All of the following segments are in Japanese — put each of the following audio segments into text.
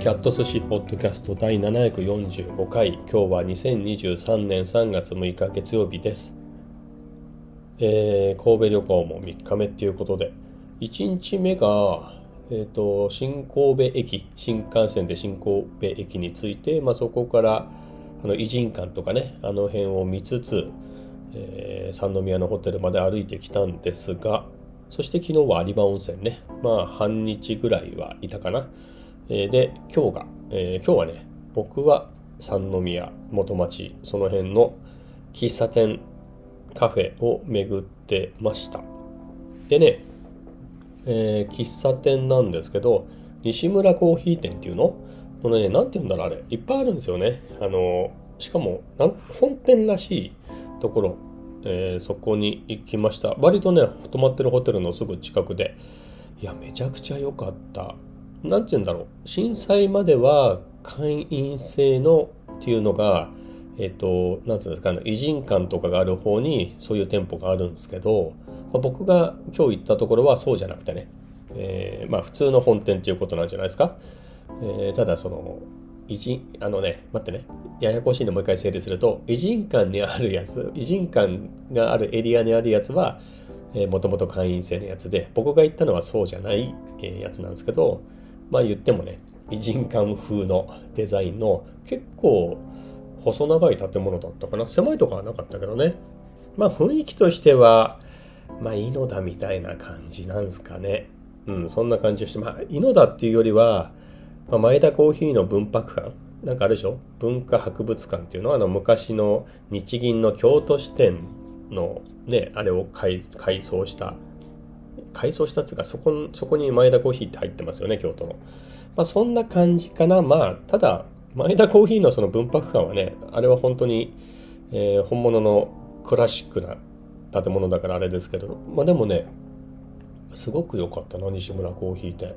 キャット寿司ポッドキャスト第745回。今日は2023年3月6日月曜日です、えー、神戸旅行も3日目っていうことで。1日目がえーと、新神戸駅新幹線で新神戸駅に着いて、まあ、そこからあの偉人館とかねあの辺を見つつ、えー、三宮のホテルまで歩いてきたんですがそして昨日は有馬温泉ね。まあ半日ぐらいはいたかな、え、で今日が、えー、今日はね僕は三宮元町その辺の喫茶店カフェを巡ってました。でねえー、喫茶店なんですけど西村コーヒー店っていうの？このね何て言うんだろうあれ。いっぱいあるんですよね。あのしかも本店らしいところ、えー、そこに行きました。割とね泊まってるホテルのすぐ近くで。いやめちゃくちゃ良かった。何て言うんだろう。震災までは会員制のっていうのがえっ、と何て言うんですかね。偉人館とかがある方にそういう店舗があるんですけどまあ、僕が今日行ったところはそうじゃなくてね、えー、まあ普通の本店っていうことなんじゃないですか。えー、ただその偉人あのね待ってね。ややこしいのもう一回整理すると偉人館にあるやつ偉人館があるエリアにあるやつはもともと会員制のやつで僕が行ったのはそうじゃない、えー、やつなんですけどまあ言ってもね偉人館風のデザインの結構細長い建物だったかな。狭いとこはなかったけどね。まあ雰囲気としてはまあ、井の田みたいな感じなんですかね。うん、そんな感じをして、まあ、井の田っていうよりは、まあ、前田コーヒーの文博館、なんかあるでしょ？文化博物館っていうの？は、あの、昔の日銀の京都支店のね、あれを改装した、改装したつうか、そこ、そこに前田コーヒーって入ってますよね、京都の。まあ、そんな感じかな。まあ、ただ、前田コーヒーのその文博館はね、あれは本当に、えー、本物のクラシックな建物だからあれですけどまあでもねすごく良かったな西村コーヒー店、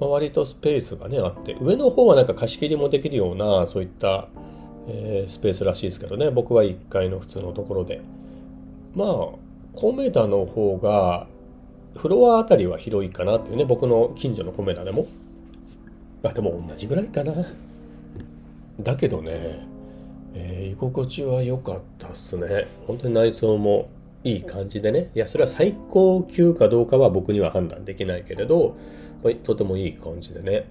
まあ、割とスペースがねあって上の方はなんか貸し切りもできるようなそういった、えー、スペースらしいですけどね僕は1階の普通のところでまあコメダの方がフロアあたりは広いかなっていうね僕の近所のコメダでも。あでも同じぐらいかな。だけどねえー、居心地は良かったっすね。本当に内装もいい感じでね。いやそれは最高級かどうかは僕には判断できないけれど、とてもいい感じでね。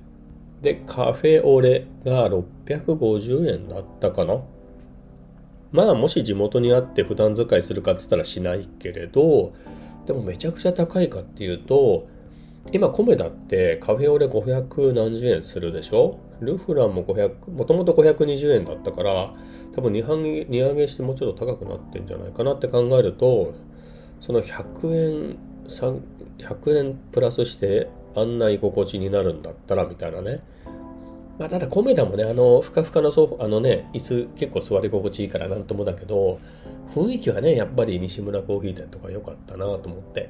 でカフェオレが650円だったかな。まあもし地元にあって普段使いするかっつったらしないけれどでもめちゃくちゃ高いかっていうと今米だってカフェオレ500何十円するでしょ？ルフランも500もともと520円だったから多分値上げしてもうちょっと高くなってんじゃないかなって考えるとその100円100円プラスして案内心地になるんだったらみたいなね。まあ、ただ、コメダもね、あの、ふかふかのソフあのね、椅子結構座り心地いいからなんともだけど、雰囲気はね、やっぱり西村コーヒー店とか良かったなと思って。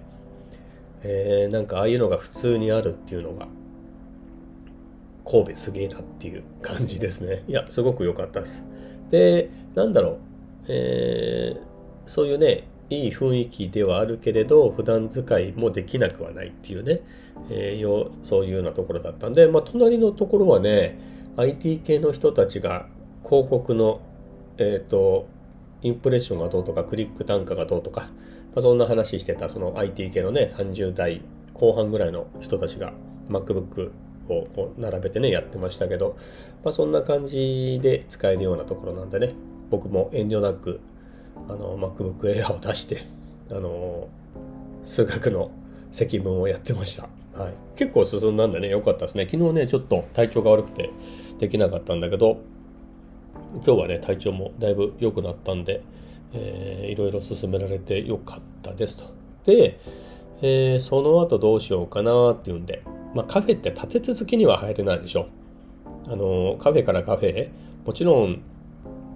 えー、なんかああいうのが普通にあるっていうのが、神戸すげえなっていう感じですね。いや、すごく良かったです。で、なんだろう、えー、そういうね、いい雰囲気ではあるけれど、普段使いもできなくはないっていうね、えー、そういうようなところだったんで、まあ、隣のところはね、IT 系の人たちが広告の、えっ、ー、と、インプレッションがどうとか、クリック単価がどうとか、まあ、そんな話してた、その IT 系のね、30代後半ぐらいの人たちが MacBook をこう並べてね、やってましたけど、まあ、そんな感じで使えるようなところなんでね、僕も遠慮なく、あの、MacBook Air を出して、あの、数学の積分をやってました。はい。結構進んだんでね、良かったですね。昨日ね、ちょっと体調が悪くてできなかったんだけど、今日はね、体調もだいぶ良くなったんで、えー、いろいろ進められて良かったですと。で、えー、その後どうしようかなっていうんで、まあ、カフェって立て続けには入れないでしょ。あのカフェからカフェもちろん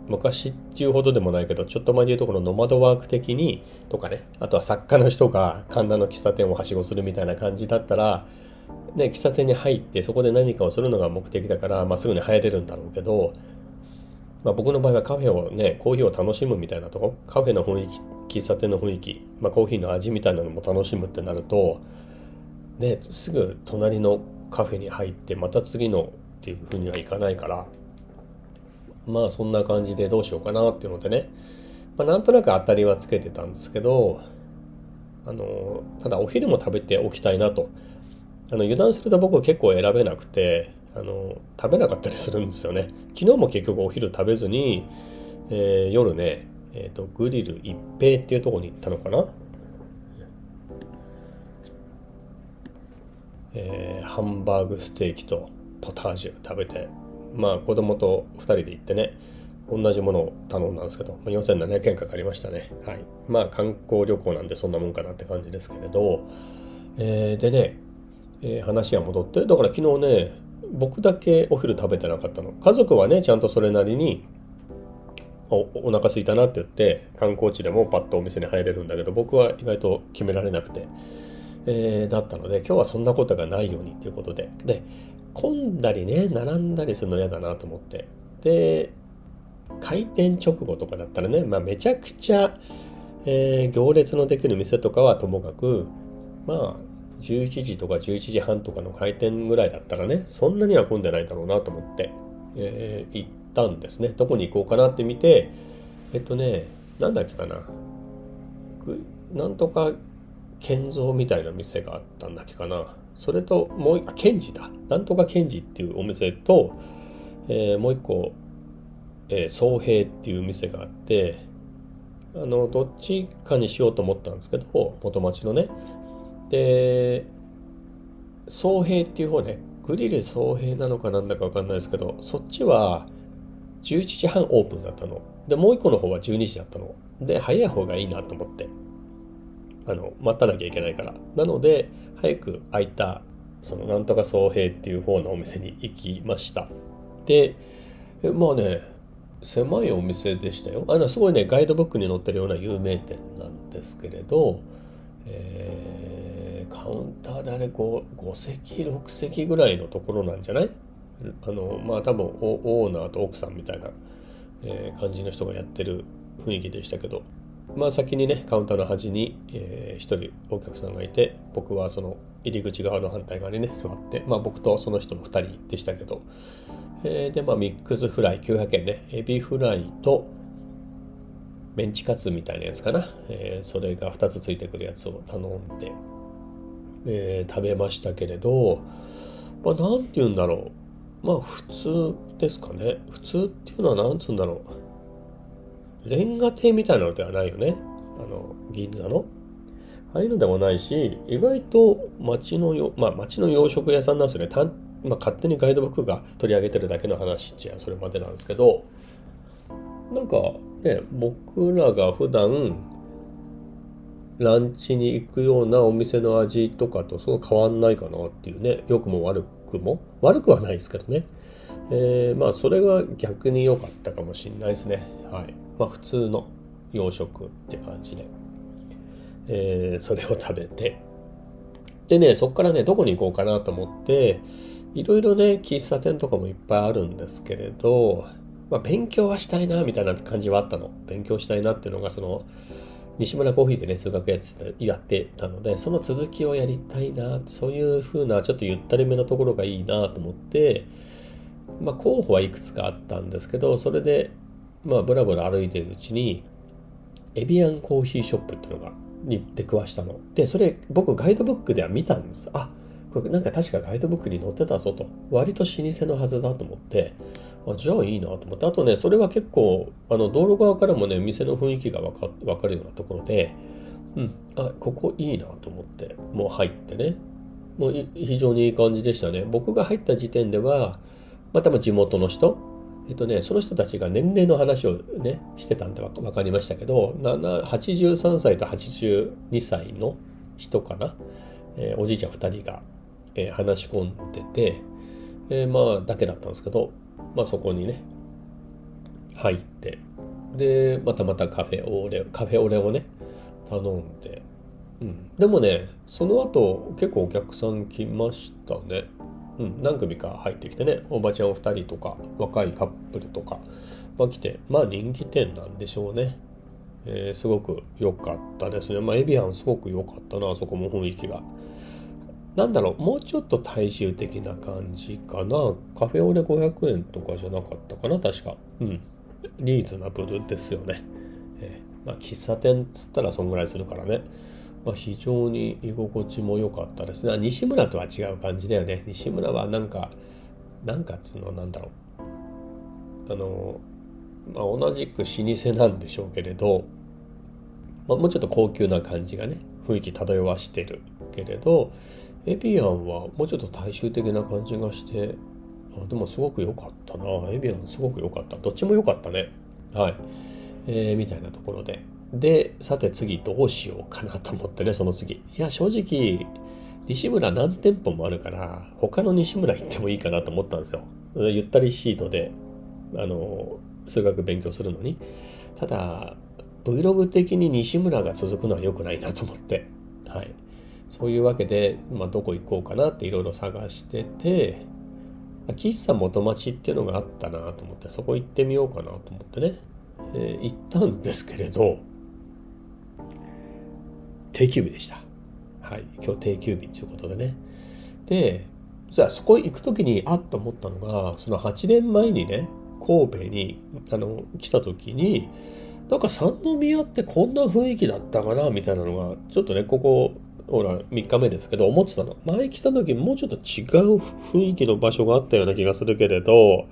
昔っていうほどでもないけどちょっと前で言うとこのノマドワーク的にとかねあとは作家の人が神田の喫茶店をはしごするみたいな感じだったらね喫茶店に入ってそこで何かをするのが目的だから、まあ、すぐに入れるんだろうけど、まあ、僕の場合はカフェをねコーヒーを楽しむみたいなとこカフェの雰囲気喫茶店の雰囲気、まあ、コーヒーの味みたいなのも楽しむってなるとですぐ隣のカフェに入ってまた次のっていうふうにはいかないからまあそんな感じでどうしようかなっていうのでね、まあ、なんとなく当たりはつけてたんですけどあのただお昼も食べておきたいなと。あの油断すると僕は結構選べなくてあの食べなかったりするんですよね。昨日も結局お昼食べずに、えー、夜ね、えーと、グリル一平っていうとこに行ったのかな。えー、ハンバーグステーキとポタージュ食べてまあ子供と2人で行ってね同じものを頼んだんですけど、まあ、4700円かかりましたね。はい。まあ観光旅行なんでそんなもんかなって感じですけれど、えー、でね、えー、話が戻ってだから昨日ね僕だけお昼食べてなかったの。家族はねちゃんとそれなりにおお腹すいたなって言って観光地でもパッとお店に入れるんだけど僕は意外と決められなくて。えー、だったので今日はそんなことがないようにということで。で混んだりね並んだりするの嫌だなと思って。で開店直後とかだったらね、まあ、めちゃくちゃ、えー、行列のできる店とかはともかくまあ11時とか11時半とかの開店ぐらいだったらねそんなには混んでないだろうなと思って、えー、行ったんですね。どこに行こうかなって見てえっとねなんだっけかな。なんとか建造みたいな店があったんだっけかな。それともう一個ケンジだ。なんとかケンジっていうお店と、えー、もう一個、えー、総平っていう店があってあのどっちかにしようと思ったんですけど元町のねで総平っていう方ねグリル総平なのかなんだか分かんないですけどそっちは11時半オープンだったの。でもう一個の方は12時だったの。で早い方がいいなと思って。あの待たなきゃいけないから。なので早く空いたそのなんとか総平っていう方のお店に行きました。でまあね狭いお店でしたよ。あのすごいねガイドブックに載ってるような有名店なんですけれど、えー、カウンターであれ 5, 5席6席ぐらいのところなんじゃない？あのまあ多分オーナーと奥さんみたいな、えー、感じの人がやってる雰囲気でしたけど。まあ先にねカウンターの端に、えー、1人お客さんがいて僕はその入り口側の反対側にね座ってまあ僕とその人の2人でしたけど、えー、でまあミックスフライ900円ね。エビフライとメンチカツみたいなやつかな、えー、それが2つついてくるやつを頼んで、えー、食べましたけれどまあ何て言うんだろうまあ普通ですかね普通っていうのは何つうんだろうレンガ亭みたいなのではないよね。あの、銀座の。ああいうのでもないし、意外と町のよ、まあ町の洋食屋さんなんですよね。たまあ、勝手にガイドブックが取り上げてるだけの話っちゃそれまでなんですけど、なんかね、僕らが普段ランチに行くようなお店の味とかとそう変わんないかなっていうね、良くも悪くも。悪くはないですけどね。えー、まあそれが逆に良かったかもしれないですね。はい。まあ、普通の洋食って感じで、えー、それを食べてでねそっからねどこに行こうかなと思っていろいろね喫茶店とかもいっぱいあるんですけれど、まあ、勉強はしたいなみたいな感じはあったの勉強したいなっていうのがその西村コーヒーでね数学やってやってたのでその続きをやりたいなそういう風なちょっとゆったりめのところがいいなと思ってまあ候補はいくつかあったんですけどそれでまあブラブラ歩いてるうちにエビアンコーヒーショップっていうのがに出くわしたの。でそれ僕ガイドブックでは見たんです。あこれなんか確かガイドブックに載ってたぞと割と老舗のはずだと思ってあじゃあいいなと思って。あとねそれは結構あの道路側からもね店の雰囲気が分か分かるようなところでうんあここいいなと思ってもう入ってね。もう非常にいい感じでしたね。僕が入った時点ではまたも地元の人えっとね、その人たちが年齢の話をね、してたんで分かりましたけど、83歳と82歳の人かな、えー、おじいちゃん2人が、えー、話し込んでて、えー、まあ、だけだったんですけど、まあそこにね、入って、で、またまたカフェオレ、カフェオレをね、頼んで、うん。でもね、その後結構お客さん来ましたね。うん、何組か入ってきてねおばちゃん2人とか若いカップルとかが来てまあ人気店なんでしょうね、えー、すごく良かったですね。まあエビアンすごく良かったなあそこも雰囲気が。なんだろうもうちょっと大衆的な感じかな。カフェオレ500円とかじゃなかったかな確か。うん。リーズナブルですよね、えー、まあ、喫茶店っつったらそんぐらいするからね。まあ、非常に居心地も良かったですね。西村とは違う感じだよね。西村はなんかなんかつうのなんだろう。あの、まあ、同じく老舗なんでしょうけれど、まあ、もうちょっと高級な感じがね雰囲気漂わしてるけれどエビアンはもうちょっと大衆的な感じがしてあでもすごく良かったな。エビアンすごく良かった。どっちも良かったね。はい、えー、みたいなところで。でさて次どうしようかなと思ってねその次。いや正直西村何店舗もあるから他の西村行ってもいいかなと思ったんですよ。ゆったりシートであの数学勉強するのに。ただ Vlog 的に西村が続くのは良くないなと思って。はい。そういうわけで、まあ、どこ行こうかなっていろいろ探してて喫茶元町っていうのがあったなと思ってそこ行ってみようかなと思ってね、えー、行ったんですけれど定休日でした。はい、今日定休日ということでね。で、じゃあそこ行く時にあっと思ったのが、その8年前にね、神戸にあの来た時に、なんか三宮ってこんな雰囲気だったかなみたいなのが、ちょっとね、ここ、ほら、3日目ですけど、思ってたの。前来た時もうちょっと違う雰囲気の場所があったような気がするけれど、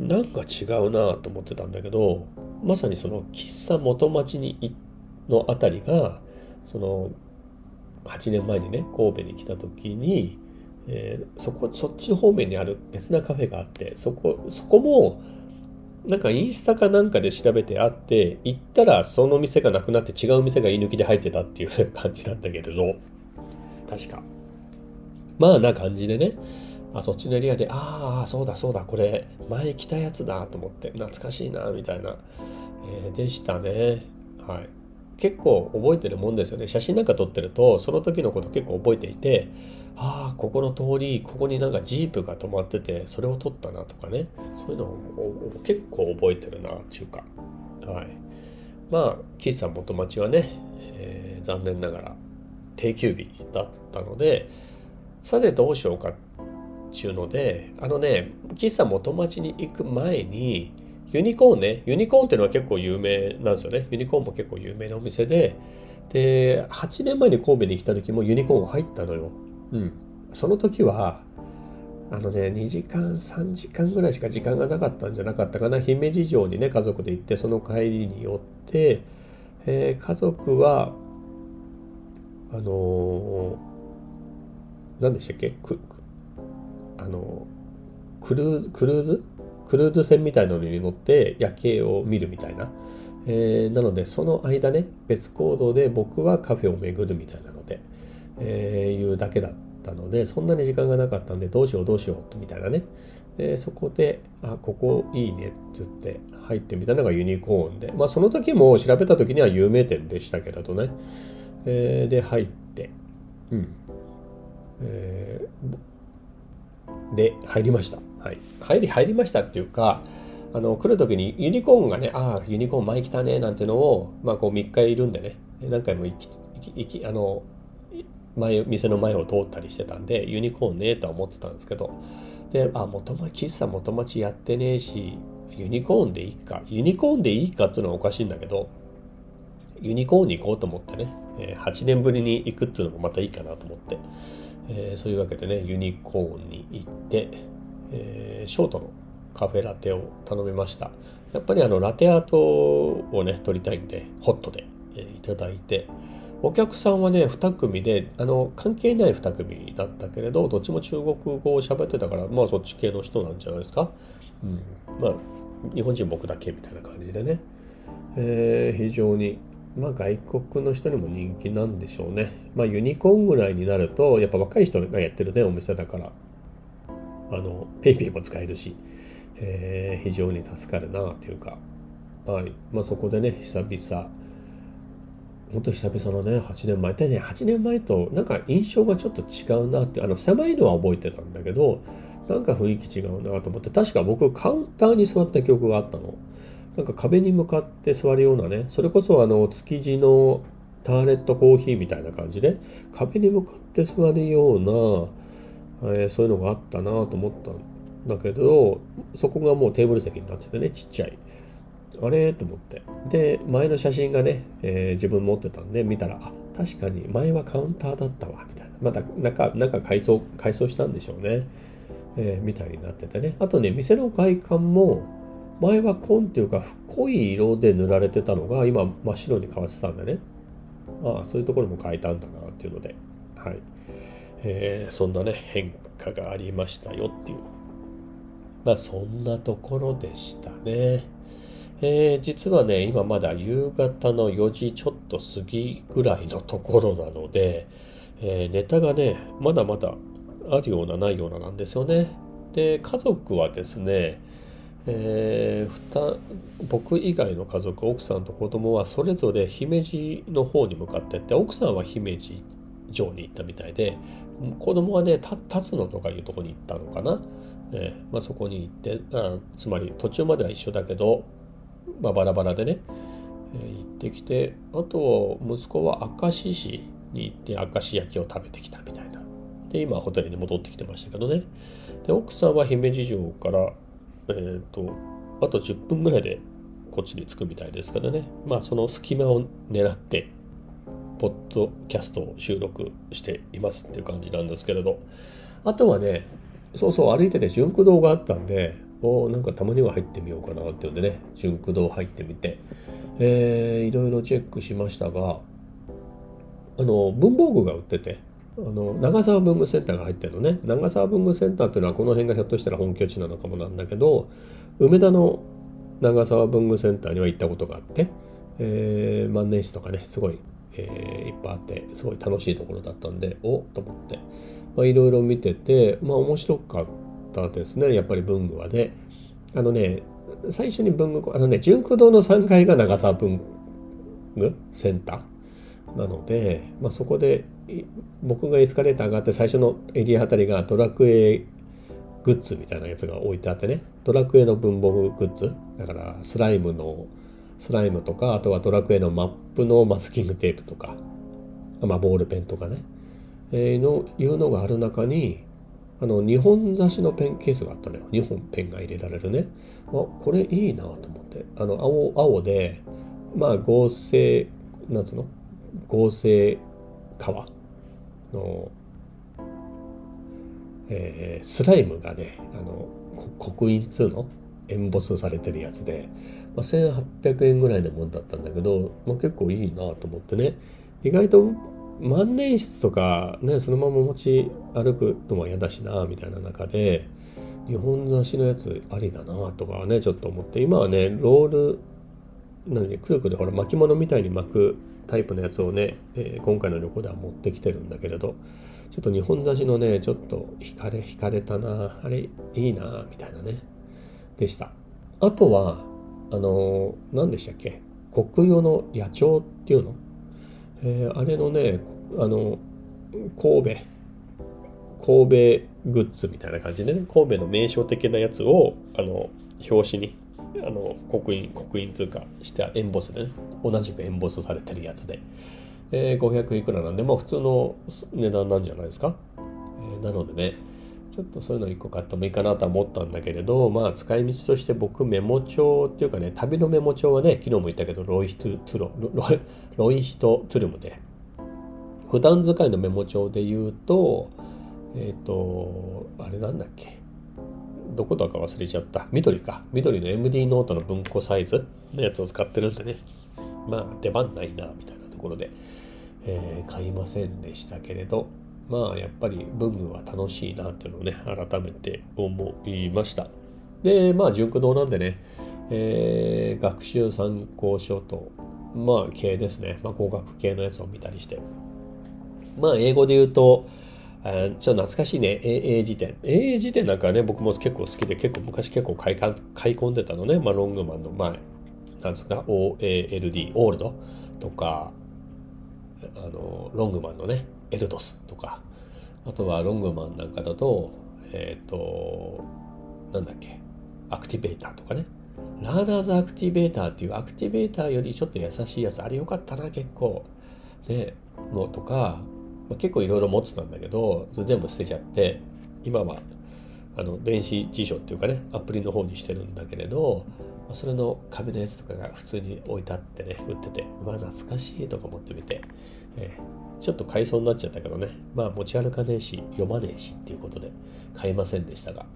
なんか違うなと思ってたんだけど、まさにその喫茶元町にのあたりが、その8年前にね神戸に来た時に、えー、そこそっち方面にある別なカフェがあってそこそこもなんかインスタかなんかで調べてあって行ったらその店がなくなって違う店が居抜きで入ってたっていう感じなんだけれど。確か。まあな感じでね。あそっちのエリアでああそうだそうだ。これ前来たやつだと思って。懐かしいなみたいな、えー、でしたね。はい結構覚えてるもんですよね。写真なんか撮ってるとその時のこと結構覚えていてああここの通りここになんかジープが止まっててそれを撮ったなとかね。そういうのを結構覚えてるな中華。はい。まあ喫茶元町はね、えー、残念ながら定休日だったのでさてどうしようかっていうのであのね喫茶元町に行く前にユニコーンね、ユニコーンっていうのは結構有名なんですよね。ユニコーンも結構有名なお店で、で、8年前に神戸に来た時もユニコーン入ったのよ。うん。その時は、あのね、2時間、3時間ぐらいしか時間がなかったんじゃなかったかな。姫路城にね、家族で行って、その帰りに寄って、えー、家族は、あのー、何でしたっけ？く、あのクルー、クルーズ？クルーズ船みたいなのに乗って夜景を見るみたいな。えー、なのでその間ね別行動で僕はカフェを巡るみたいなので、えー、いうだけだったのでそんなに時間がなかったんでどうしようどうしようみたいなね、え、そこであここいいねっつって入ってみたのがユニコーンで。まあその時も調べた時には有名店でしたけれどね、えー、で入って。うん。えー、で入りました。はい、入り入りましたっていうかあの来る時にユニコーンがねああユニコーン前来たねなんてのを、まあ、こう3日いるんでね何回も行き行きあの前店の前を通ったりしてたんでユニコーンねとは思ってたんですけどであ元町喫茶元町やってねえしユニコーンでいいかユニコーンでいいかっていうのはおかしいんだけどユニコーンに行こうと思ってね、8年ぶりに行くっていうのもまたいいかなと思って、えー、そういうわけでねユニコーンに行ってえー、ショートのカフェラテを頼みました。やっぱりあのラテアートをね取りたいんでホットで、えー、いただいて。お客さんはね2組であの関係ない2組だったけれどどっちも中国語を喋ってたからまあそっち系の人なんじゃないですか、うん、まあ日本人僕だけみたいな感じでね、えー、非常にまあ外国の人にも人気なんでしょうね。まあユニコーンぐらいになるとやっぱ若い人がやってるねお店だから。あの、ペイペイも使えるし、えー、非常に助かるなっていうか、はい。まあそこでね、久々、本当久々のね、8年前。でね、8年前となんか印象がちょっと違うなって、あの、狭いのは覚えてたんだけど、なんか雰囲気違うなと思って、確か僕カウンターに座った記憶があったの。なんか壁に向かって座るようなね、それこそあの、築地のターレットコーヒーみたいな感じで壁に向かって座るような、えー、そういうのがあったなと思ったんだけどそこがもうテーブル席になっててねちっちゃい。あれと思って。で前の写真がね、えー、自分持ってたんで見たらあ確かに前はカウンターだったわみたいな。また中中改装改装したんでしょうね、えー、みたいになっててね。あとね店の外観も前は紺っていうか濃い色で塗られてたのが今真っ白に変わってたんでね。ああそういうところも変えたんだなっていうので。はい、えー、そんなね変化がありましたよっていうまあそんなところでしたね。えー、実はね、今まだ夕方の4時ちょっと過ぎぐらいのところなので、えー、ネタがね、まだまだあるようなないようななんですよね。で、家族はですね、えー、僕以外の家族、奥さんと子供はそれぞれ姫路の方に向かってって、奥さんは姫路城に行ったみたいで、子供はね、立野とかいうとこに行ったのかな。えーまあ、そこに行ってあつまり途中までは一緒だけど、まあ、バラバラでね、えー、行ってきてあと息子は明石市に行って明石焼きを食べてきたみたいな。で今ホテルに戻ってきてましたけどね。で奥さんは姫路城からえっ、ー、とあと10分ぐらいでこっちに着くみたいですからね。まあその隙間を狙ってポッドキャストを収録していますっていう感じなんですけれど。あとはねそうそう歩いてて純駆堂があったんでおなんかたまには入ってみようかなっていうんでね純駆堂入ってみて、えー、いろいろチェックしましたがあの文房具が売っててあの長沢文具センターが入ってるのね。長沢文具センターっていうのはこの辺がひょっとしたら本拠地なのかもなんだけど梅田の長沢文具センターには行ったことがあって、えー、万年筆とかねすごい、えー、いっぱいあってすごい楽しいところだったんでおっと思って。いろいろ見ててまあ面白かったですね。やっぱり文具はね。あのね最初に文具あのね純駆堂の3階が長沢文具センター。なので、まあ、そこで僕がエスカレーター上がって最初のエリアあたりがドラクエグッズみたいなやつが置いてあってね。ドラクエの文房具グッズ。だからスライムのスライムとかあとはドラクエのマップのマスキングテープとか、まあ、ボールペンとかね。えー、のいうのがある中にあの2本差しのペンケースがあったのよ。2本ペンが入れられるね。あこれいいなと思って。あの青青でまあ合成なんつうの？合成革の、えー、スライムがねあの刻印2の？エンボスされてるやつで、まあ、1800円ぐらいのもんだったんだけど、まあ、結構いいなと思ってね。意外と万年筆とかねそのまま持ち歩くのも嫌だしなみたいな中で日本雑誌のやつありだなとかねちょっと思って。今はねロール何くるくるほら巻物みたいに巻くタイプのやつをね、えー、今回の旅行では持ってきてるんだけれどちょっと日本雑誌のねちょっと惹かれ惹かれたなあれいいなみたいなね。でした。あとはあの何でしたっけ？国用の野鳥っていうの？えー、あれのねあの神戸神戸グッズみたいな感じでね神戸の名称的なやつをあの表紙にあの刻印刻印通貨してエンボスでね同じくエンボスされてるやつで、えー、500いくらなんでまあ普通の値段なんじゃないですか、えー、なのでねちょっとそういうの1個買ってもいいかなとは思ったんだけれど、まあ使い道として僕メモ帳っていうかね、旅のメモ帳はね、昨日も言ったけど、ロイヒトゥロロイヒトトゥルムで、普段使いのメモ帳で言うと、えっ、ー、と、あれなんだっけ？どこだか忘れちゃった。緑か。緑の MD ノートの文庫サイズのやつを使ってるんでね。まあ出番ないな、みたいなところで、えー、買いませんでしたけれど、まあやっぱり文具は楽しいなっていうのをね改めて思いました。でまあジュンク堂なんでね、えー、学習参考書とまあ系ですね、まあ、工学系のやつを見たりして。まあ英語で言うとあちょっと懐かしいね。AA 辞典。AA 辞典なんかね僕も結構好きで結構昔結構買い買い込んでたのね、まあ、ロングマンの前なんですか OALD オールドとかあのロングマンのね。エルドスとかあとはロングマンなんかだとえっ、ー、となんだっけ Activator とかね。 Learner's Activator っていう Activator よりちょっと易しいやつあれよかったな結構。でのとか、まあ、結構いろいろ持ってたんだけど全部捨てちゃって今はあの電子辞書っていうかねアプリの方にしてるんだけれどそれの紙のやつとかが普通に置いてあってね売っててまあ懐かしいとか思ってみて、えー、ちょっと買いそうになっちゃったけどね。まあ持ち歩かねえし読まねえしっていうことで買いませんでしたが。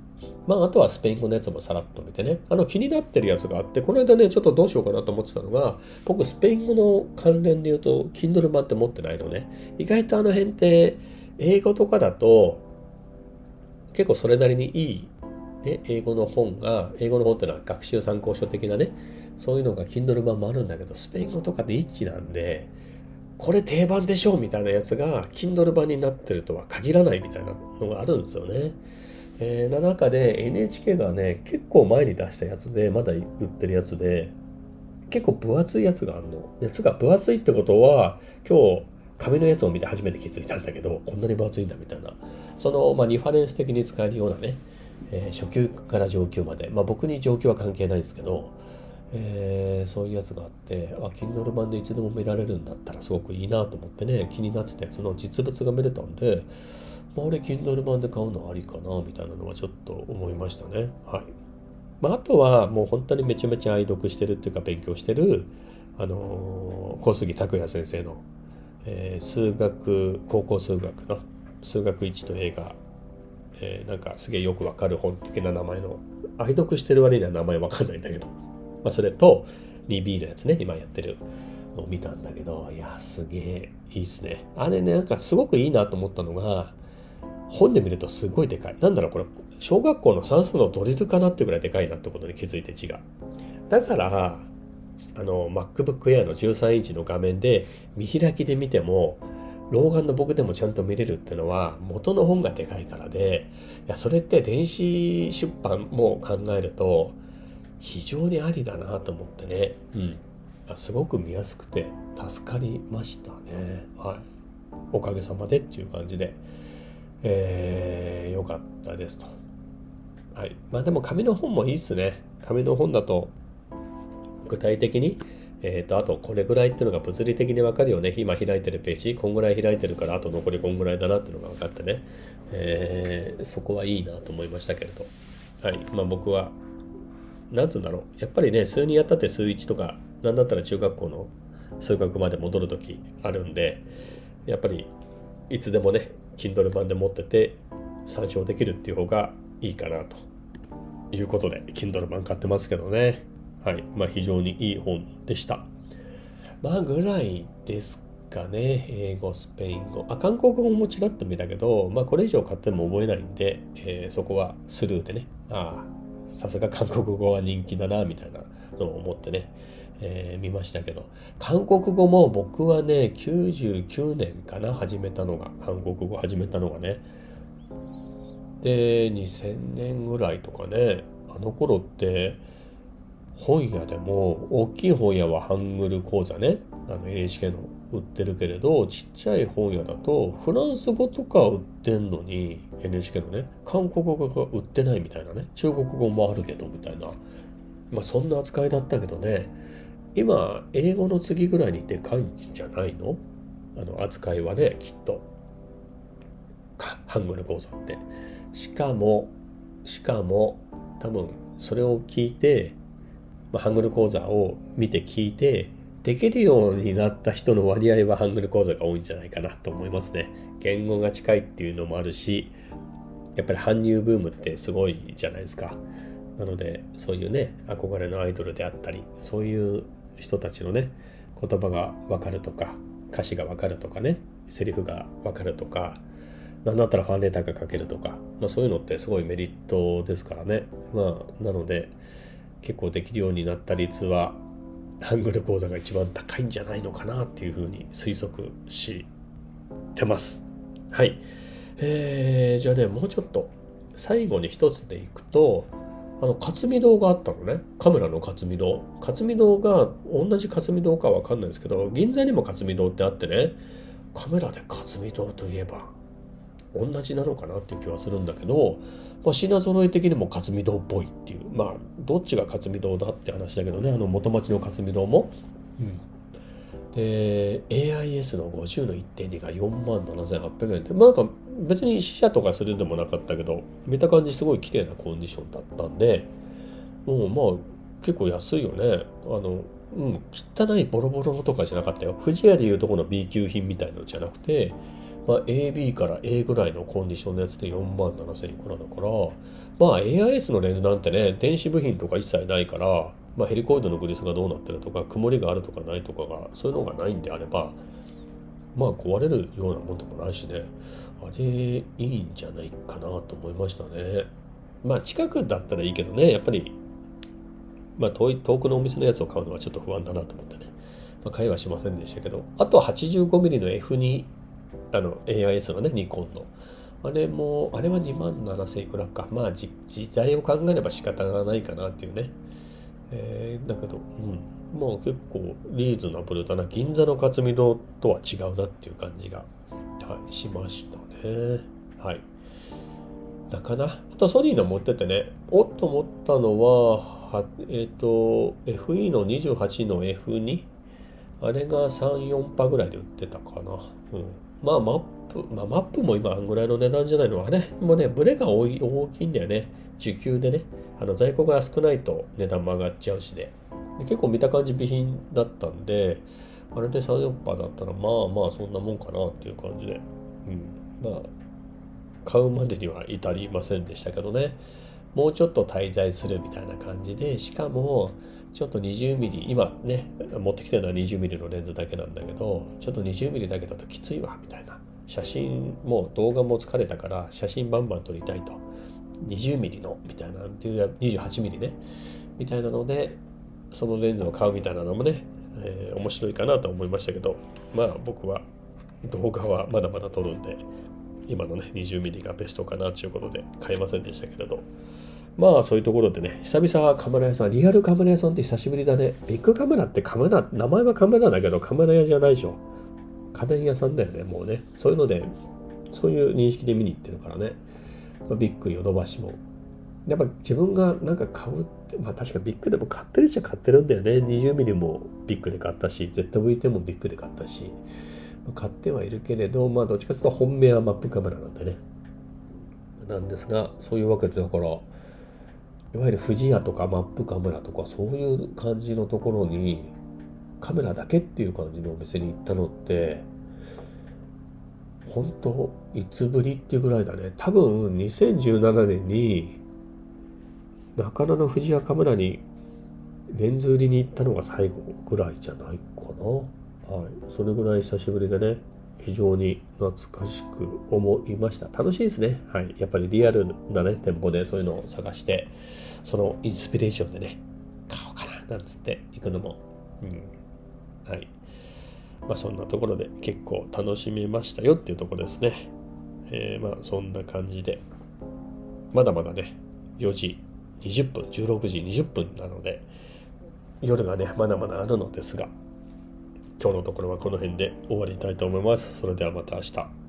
まああとはスペイン語のやつもさらっと見てね。あの気になってるやつがあってこの間ねちょっとどうしようかなと思ってたのが僕スペイン語の関連で言うと Kindle 版って持ってないのね。意外とあの辺って英語とかだと結構それなりにいいね、英語の本が、英語の本っていうのは学習参考書的なね、そういうのが Kindle 版もあるんだけど、スペイン語とかで一致なんで、これ定番でしょみたいなやつが Kindle 版になってるとは限らないみたいなのがあるんですよね。えー、な中で NHK がね、結構前に出したやつで、まだ売ってるやつで、結構分厚いやつがあるの。やつが分厚いってことは、今日、紙のやつを見て初めて気づいたんだけど、こんなに分厚いんだみたいな。その、まあ、リファレンス的に使えるようなね、えー、初級から上級まで、まあ、僕に上級は関係ないですけど、えー、そういうやつがあってあ Kindle 版でいつでも見られるんだったらすごくいいなと思ってね気になってたやつの実物が見れたんで、まあ、俺 Kindle 版で買うのありかなみたいなのはちょっと思いましたね。はい、まあ、あとはもう本当にめちゃめちゃ愛読してるっていうか勉強してるあのー、小杉拓也先生の、えー、数学高校数学の数学1と映画。えー、なんかすげえよくわかる本的な名前の愛読してる割には名前わかんないんだけど、まあ、それと 2B のやつね。今やってるのを見たんだけど。いやすげえ。いいっすね。あれねなんかすごくいいなと思ったのが本で見るとすごいでかい。なんだろうこれ小学校の算数のドリルかなってぐらいでかいなってことに気づいて字が。だからあの MacBook Air の13インチの画面で見開きで見ても老眼の僕でもちゃんと見れるっていうのは元の本がでかいからでいやそれって電子出版も考えると非常にありだなと思ってね、うん、すごく見やすくて助かりましたねはいおかげさまでっていう感じでえー、よかったですとはいまあでも紙の本もいいっすね紙の本だと具体的にえっ、ー、と、あとこれぐらいっていうのが物理的にわかるよね。今開いてるページ、こんぐらい開いてるから、あと残りこんぐらいだなっていうのが分かってね。えー、そこはいいなと思いましたけれど。はい。まあ僕は、なんつうんだろう。やっぱりね、数にやったって数1とか、なんだったら中学校の数学まで戻る時あるんで、やっぱりいつでもね、Kindle 版で持ってて参照できるっていう方がいいかなということで、Kindle 版買ってますけどね。はい。まあ、非常にいい本でした。まあ、ぐらいですかね。英語、スペイン語。あ、韓国語もちらっと見たけど、まあ、これ以上買っても覚えないんで、えー、そこはスルーでね。ああ、さすが韓国語は人気だな、みたいなのを思ってね。えー、見ましたけど韓国語も僕はね99年かな始めたのが韓国語始めたのがねで2000年ぐらいとかねあの頃って本屋でも大きい本屋はハングル講座ねあの NHK の売ってるけれどちっちゃい本屋だとフランス語とか売ってんのに NHK のね韓国語が売ってないみたいなね中国語もあるけどみたいなまあそんな扱いだったけどね今英語の次ぐらいにでかいんじゃないの？あの扱いはねきっと。ハングル講座って。しかもしかも多分それを聞いてま、ハングル講座を見て聞いてできるようになった人の割合はハングル講座が多いんじゃないかなと思いますね。言語が近いっていうのもあるしやっぱり搬入ブームってすごいじゃないですか。なのでそういうね憧れのアイドルであったりそういう人たちのね言葉が分かるとか歌詞が分かるとかねセリフが分かるとか何だったらファンレターが書けるとか、まあ、そういうのってすごいメリットですからね。まあなので結構できるようになった率はハングル講座が一番高いんじゃないのかなっていうふうに推測してます。はい。えー、じゃあね、もうちょっと最後に一つでいくと、あの、勝見堂があったのね。カメラの勝見堂。勝見堂が同じ勝見堂かわかんないですけど、銀座にも勝見堂ってあってね、カメラで勝見堂といえば、同じなのかなっていう気はするんだけど、まあ、品揃え的にも勝見堂っぽいっていう。まあどっちが勝見堂だって話だけどね。あの元町の勝見堂も、うん、で AIS の50の1.2が4万7800円って。まあなんか別に死者とかするんでもなかったけど見た感じすごい綺麗なコンディションだったんでもうまあ結構安いよね。あのうん汚いボロボロのとかじゃなかったよ。富士屋でいうとこの B 級品みたいのじゃなくてまあ、AB から A ぐらいのコンディションのやつで4万7000いくらだからまあ AIS のレンズなんてね電子部品とか一切ないからまあ、ヘリコイドのグリスがどうなってるとか曇りがあるとかないとかがそういうのがないんであればまあ壊れるようなもんでもないしね。あれいいんじゃないかなと思いましたね。まあ近くだったらいいけどねやっぱりまあ遠い遠くのお店のやつを買うのはちょっと不安だなと思ってね、まあ、買いはしませんでしたけど。あと 85mm の F2 あの AIS のねニコンの。あれもあれは2万7000いくらか。まあ時代を考えれば仕方がないかなっていうね。えー、だけど、うん、まあ結構リーズナブルだな。銀座の勝見堂とは違うなっていう感じが、はい、しましたね。はい。だかな。あとソニーの持っててね。おっと思ったのははえっ、ー、と FE の28の F2 あれが34パぐらいで売ってたかな、うん、まあマップ、まあ、マップも今あんぐらいの値段じゃないのあれもねブレが大きいんだよね。受給でね。あの在庫が少ないと値段も上がっちゃうしでで結構見た感じ備品だったんであれで3、4%だったらまあまあそんなもんかなっていう感じで、うん、まあ買うまでには至りませんでしたけどね。もうちょっと滞在するみたいな感じでしかもちょっと 20mm 今ね持ってきてるのは 20mm のレンズだけなんだけどちょっと 20mm だけだときついわみたいな。写真も動画も疲れたから写真バンバン撮りたいと。20mm のみたいな。28mm ね。みたいなのでそのレンズを買うみたいなのもね、えー、面白いかなと思いましたけどまあ僕は動画はまだまだ撮るんで今のね 20mm がベストかなということで買いませんでしたけれど。まあそういうところでね久々カメラ屋さんリアルカメラ屋さんって久しぶりだね。ビッグカメラってカメラ名前はカメラだけどカメラ屋じゃないでしょ。家電屋さんだよねもうね。そういうのでそういう認識で見に行ってるからね。まあビッグヨドバシも。やっぱ自分がなんか買うってまあ確かビッグでも買ってるっちゃ買ってるんだよね。20mm もビッグで買ったし ZV-10 もビッグで買ったし、買ってはいるけれどまあどっちかというと本命はマップカメラなんでね。なんですがそういうわけでだからいわゆる富士屋とかマップカメラとかそういう感じのところにカメラだけっていう感じのお店に行ったのって本当いつぶりっていうぐらいだね。多分2017年に中野の富士屋カメラにレンズ売りに行ったのが最後ぐらいじゃないかな。はい。それぐらい久しぶりでね非常に懐かしく思いました。楽しいですね。はい。やっぱりリアルなね店舗でそういうのを探してそのインスピレーションでね買おうかななんつって行くのもうんはいまあ、そんなところで結構楽しめましたよっていうところですね。えー、まあそんな感じで、まだまだね、4時20分、16時20分なので、夜がね、まだまだあるのですが、今日のところはこの辺で終わりたいと思います。それではまた明日。